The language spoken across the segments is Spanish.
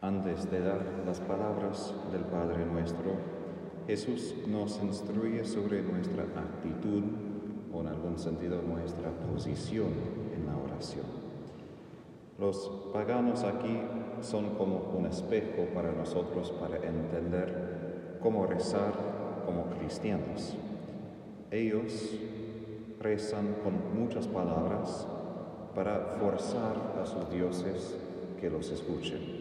Antes de dar las palabras del Padre nuestro, Jesús nos instruye sobre nuestra actitud o en algún sentido nuestra posición en la oración. Los paganos aquí son como un espejo para nosotros para entender cómo rezar como cristianos. Ellos rezan con muchas palabras para forzar a sus dioses que los escuchen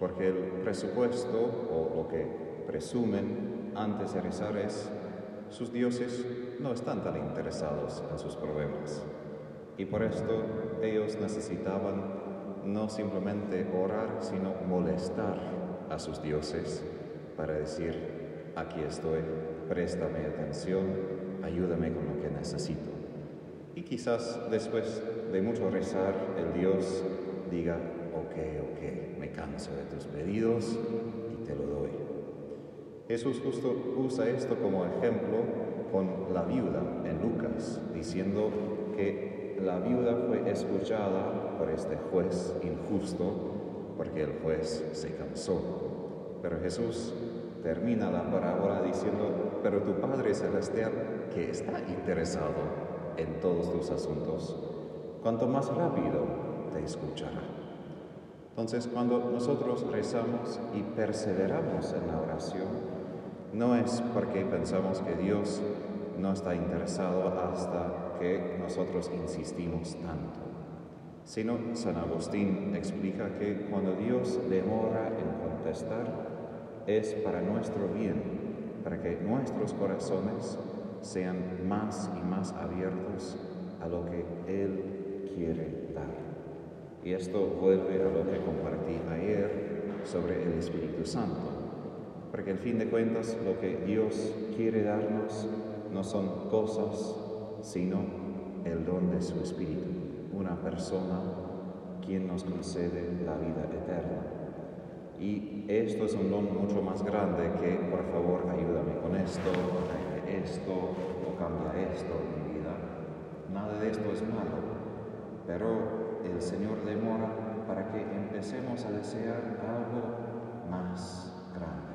porque el presupuesto o lo que presumen antes de rezar es sus dioses no están tan interesados en sus problemas. Y por esto ellos necesitaban no simplemente orar, sino molestar a sus dioses para decir, aquí estoy, préstame atención, ayúdame con lo que necesito. Y quizás después de mucho rezar, el Dios diga, ok, ok, me canso de tus pedidos y te lo doy. Jesús justo usa esto como ejemplo con la viuda en Lucas, diciendo que la viuda fue escuchada por este juez injusto porque el juez se cansó. Pero Jesús termina la parábola diciendo, pero tu Padre Celestial, que está interesado en todos tus asuntos, cuanto más rápido te escuchará. Entonces, cuando nosotros rezamos y perseveramos en la oración, no es porque pensamos que Dios no está interesado hasta que nosotros insistimos tanto, sino San Agustín explica que cuando Dios demora en contestar es para nuestro bien, para que nuestros corazones sean más y más abiertos a lo que Él quiere dar. Y esto vuelve a lo que compartí ayer sobre el Espíritu Santo, porque al fin de cuentas lo que Dios quiere darnos no son cosas, sino el don de su Espíritu, una persona quien nos concede la vida eterna. Y esto es un don mucho más grande que, por favor, ayúdame con esto, esto, o cambia esto en mi vida. Nada de esto es malo, pero el Señor demora para que empecemos a desear algo más grande.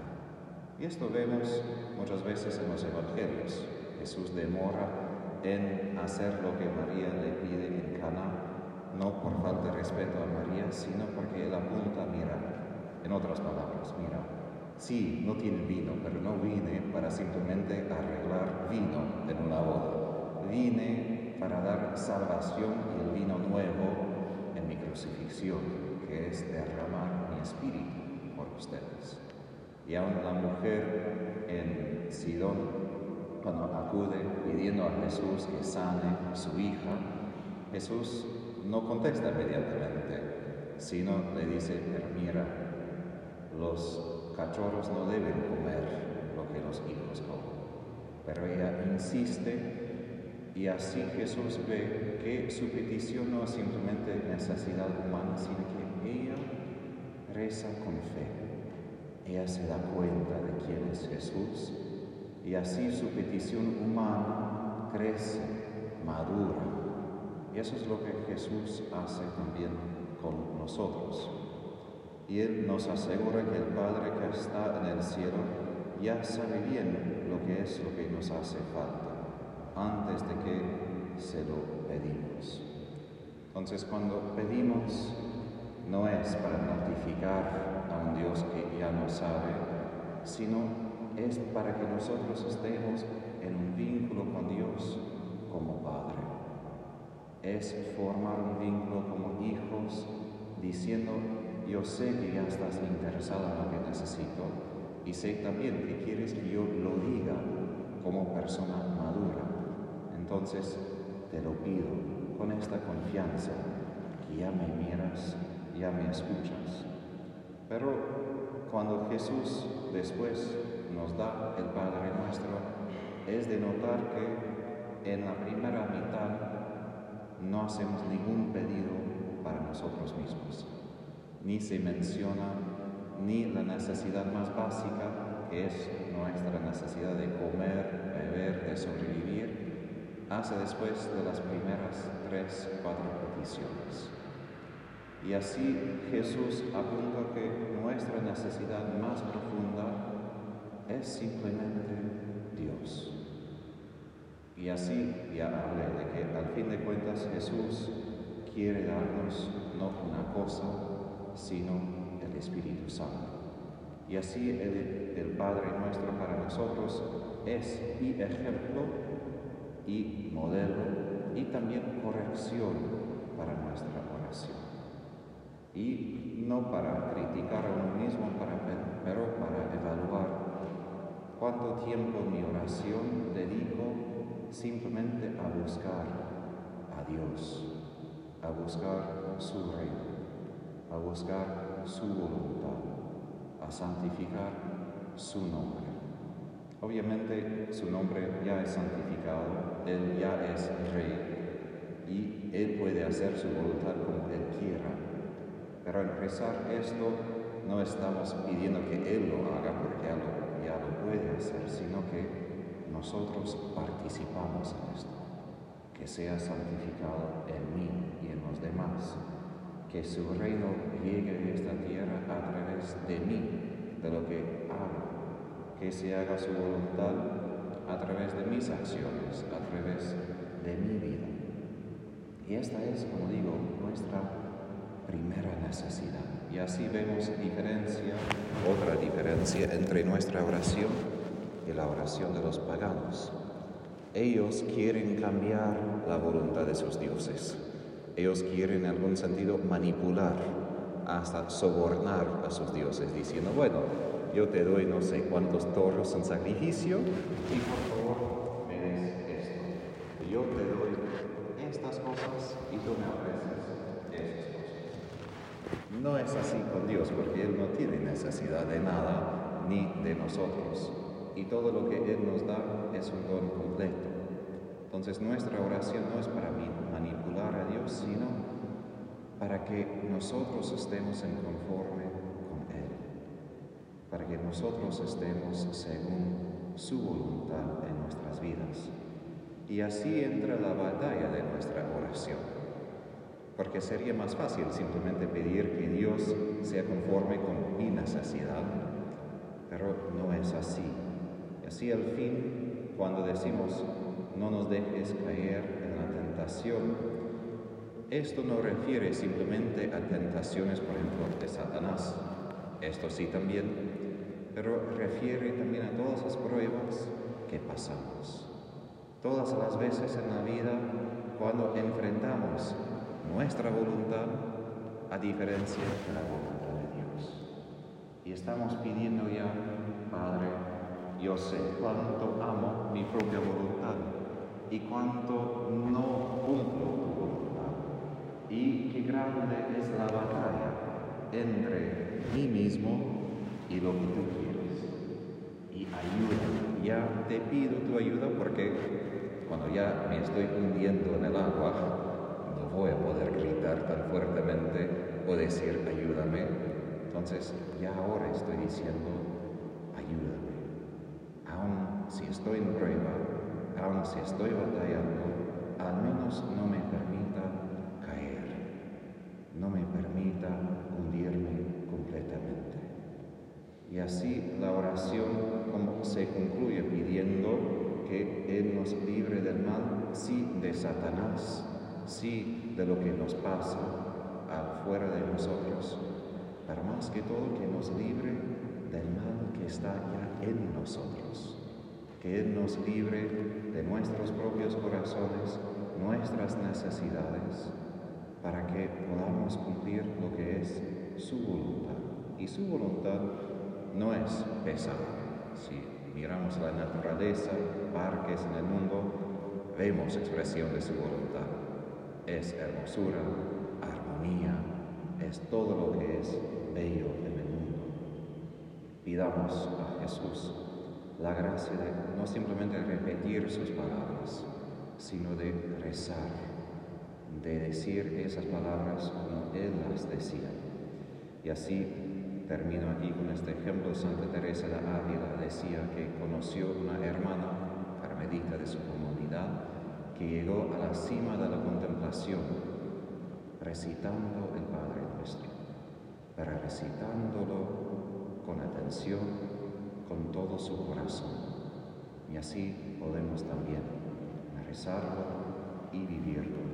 Y esto vemos muchas veces en los evangelios. Jesús demora en hacer lo que María le pide en Cana, no por falta de respeto a María, sino porque él apunta, mira, en otras palabras, mira, sí, no tiene vino, pero no vine para simplemente arreglar vino en una boda. Vine para dar salvación y el vino nuevo crucifixión, que es derramar mi espíritu por ustedes. Y aún la mujer en Sidón, cuando acude pidiendo a Jesús que sane a su hija, Jesús no contesta inmediatamente, sino le dice, pero mira, los cachorros no deben comer lo que los hijos comen. Pero ella insiste y así Jesús ve que su petición no es simplemente necesidad humana, sino que ella reza con fe. Ella se da cuenta de quién es Jesús y así su petición humana crece, madura. Y eso es lo que Jesús hace también con nosotros. Y Él nos asegura que el Padre que está en el cielo ya sabe bien lo que es lo que nos hace falta antes de que se lo pedimos. Entonces cuando pedimos no es para notificar a un Dios que ya no sabe, sino es para que nosotros estemos en un vínculo con Dios como Padre. Es formar un vínculo como hijos diciendo, yo sé que ya estás interesado en lo que necesito y sé también que quieres que yo lo diga como persona madura. Entonces te lo pido con esta confianza que ya me miras, ya me escuchas. Pero cuando Jesús después nos da el Padre nuestro, es de notar que en la primera mitad no hacemos ningún pedido para nosotros mismos. Ni se menciona ni la necesidad más básica, que es nuestra necesidad de comer, beber, de sobrevivir, hace después de las primeras tres, cuatro peticiones. Y así Jesús apunta que nuestra necesidad más profunda es simplemente Dios. Y así ya hablé de que al fin de cuentas Jesús quiere darnos no una cosa, sino el Espíritu Santo. Y así el, Padre nuestro para nosotros es y ejemplo y modelo y también corrección para nuestra oración. Y no para criticar a uno mismo, para, pero para evaluar cuánto tiempo mi oración dedico simplemente a buscar a Dios, a buscar su reino, a buscar su voluntad, a santificar su nombre. Obviamente su nombre ya es santificado, Él ya es rey y Él puede hacer su voluntad como Él quiera. Pero al rezar esto no estamos pidiendo que Él lo haga porque ya lo, ya lo puede hacer, sino que nosotros participamos en esto. Que sea santificado en mí y en los demás. Que su reino llegue a esta tierra a través de mí, de lo que hago que se haga su voluntad a través de mis acciones, a través de mi vida. Y esta es, como digo, nuestra primera necesidad. Y así vemos diferencia, otra diferencia entre nuestra oración y la oración de los paganos. Ellos quieren cambiar la voluntad de sus dioses. Ellos quieren en algún sentido manipular, hasta sobornar a sus dioses, diciendo, bueno, yo te doy no sé cuántos toros en sacrificio y por favor me des esto. Yo te doy estas cosas y tú me ofreces esas cosas. No es así con Dios porque Él no tiene necesidad de nada ni de nosotros. Y todo lo que Él nos da es un don completo. Entonces nuestra oración no es para manipular a Dios, sino para que nosotros estemos en conforme para que nosotros estemos según su voluntad en nuestras vidas. Y así entra la batalla de nuestra oración. Porque sería más fácil simplemente pedir que Dios sea conforme con mi necesidad, pero no es así. Y así al fin, cuando decimos, no nos dejes caer en la tentación, esto no refiere simplemente a tentaciones, por ejemplo, de Satanás. Esto sí también, pero refiere también a todas las pruebas que pasamos. Todas las veces en la vida cuando enfrentamos nuestra voluntad a diferencia de la voluntad de Dios. Y estamos pidiendo ya, Padre, yo sé cuánto amo mi propia voluntad y cuánto no cumplo tu voluntad. Y qué grande es la batalla entre mí mismo y lo que tú quieres. Te pido tu ayuda porque cuando ya me estoy hundiendo en el agua, no voy a poder gritar tan fuertemente o decir ayúdame. Entonces ya ahora estoy diciendo ayúdame. Aun si estoy en prueba, aun si estoy batallando, al menos no me permita caer, no me permita hundirme completamente. Y así la oración se concluye pidiendo que Él nos libre del mal, sí de Satanás, sí de lo que nos pasa afuera de nosotros, pero más que todo que nos libre del mal que está ya en nosotros, que Él nos libre de nuestros propios corazones, nuestras necesidades, para que podamos cumplir lo que es su voluntad. Y su voluntad no es pesado. Si miramos la naturaleza, parques en el mundo, vemos expresión de su voluntad. Es hermosura, armonía, es todo lo que es bello en el mundo. Pidamos a Jesús la gracia de no simplemente repetir sus palabras, sino de rezar, de decir esas palabras como Él las decía. Y así termino aquí con este ejemplo. Santa Teresa de Ávila decía que conoció una hermana carmelita de su comunidad que llegó a la cima de la contemplación recitando el Padre para recitándolo con atención, con todo su corazón. Y así podemos también rezarlo y vivirlo.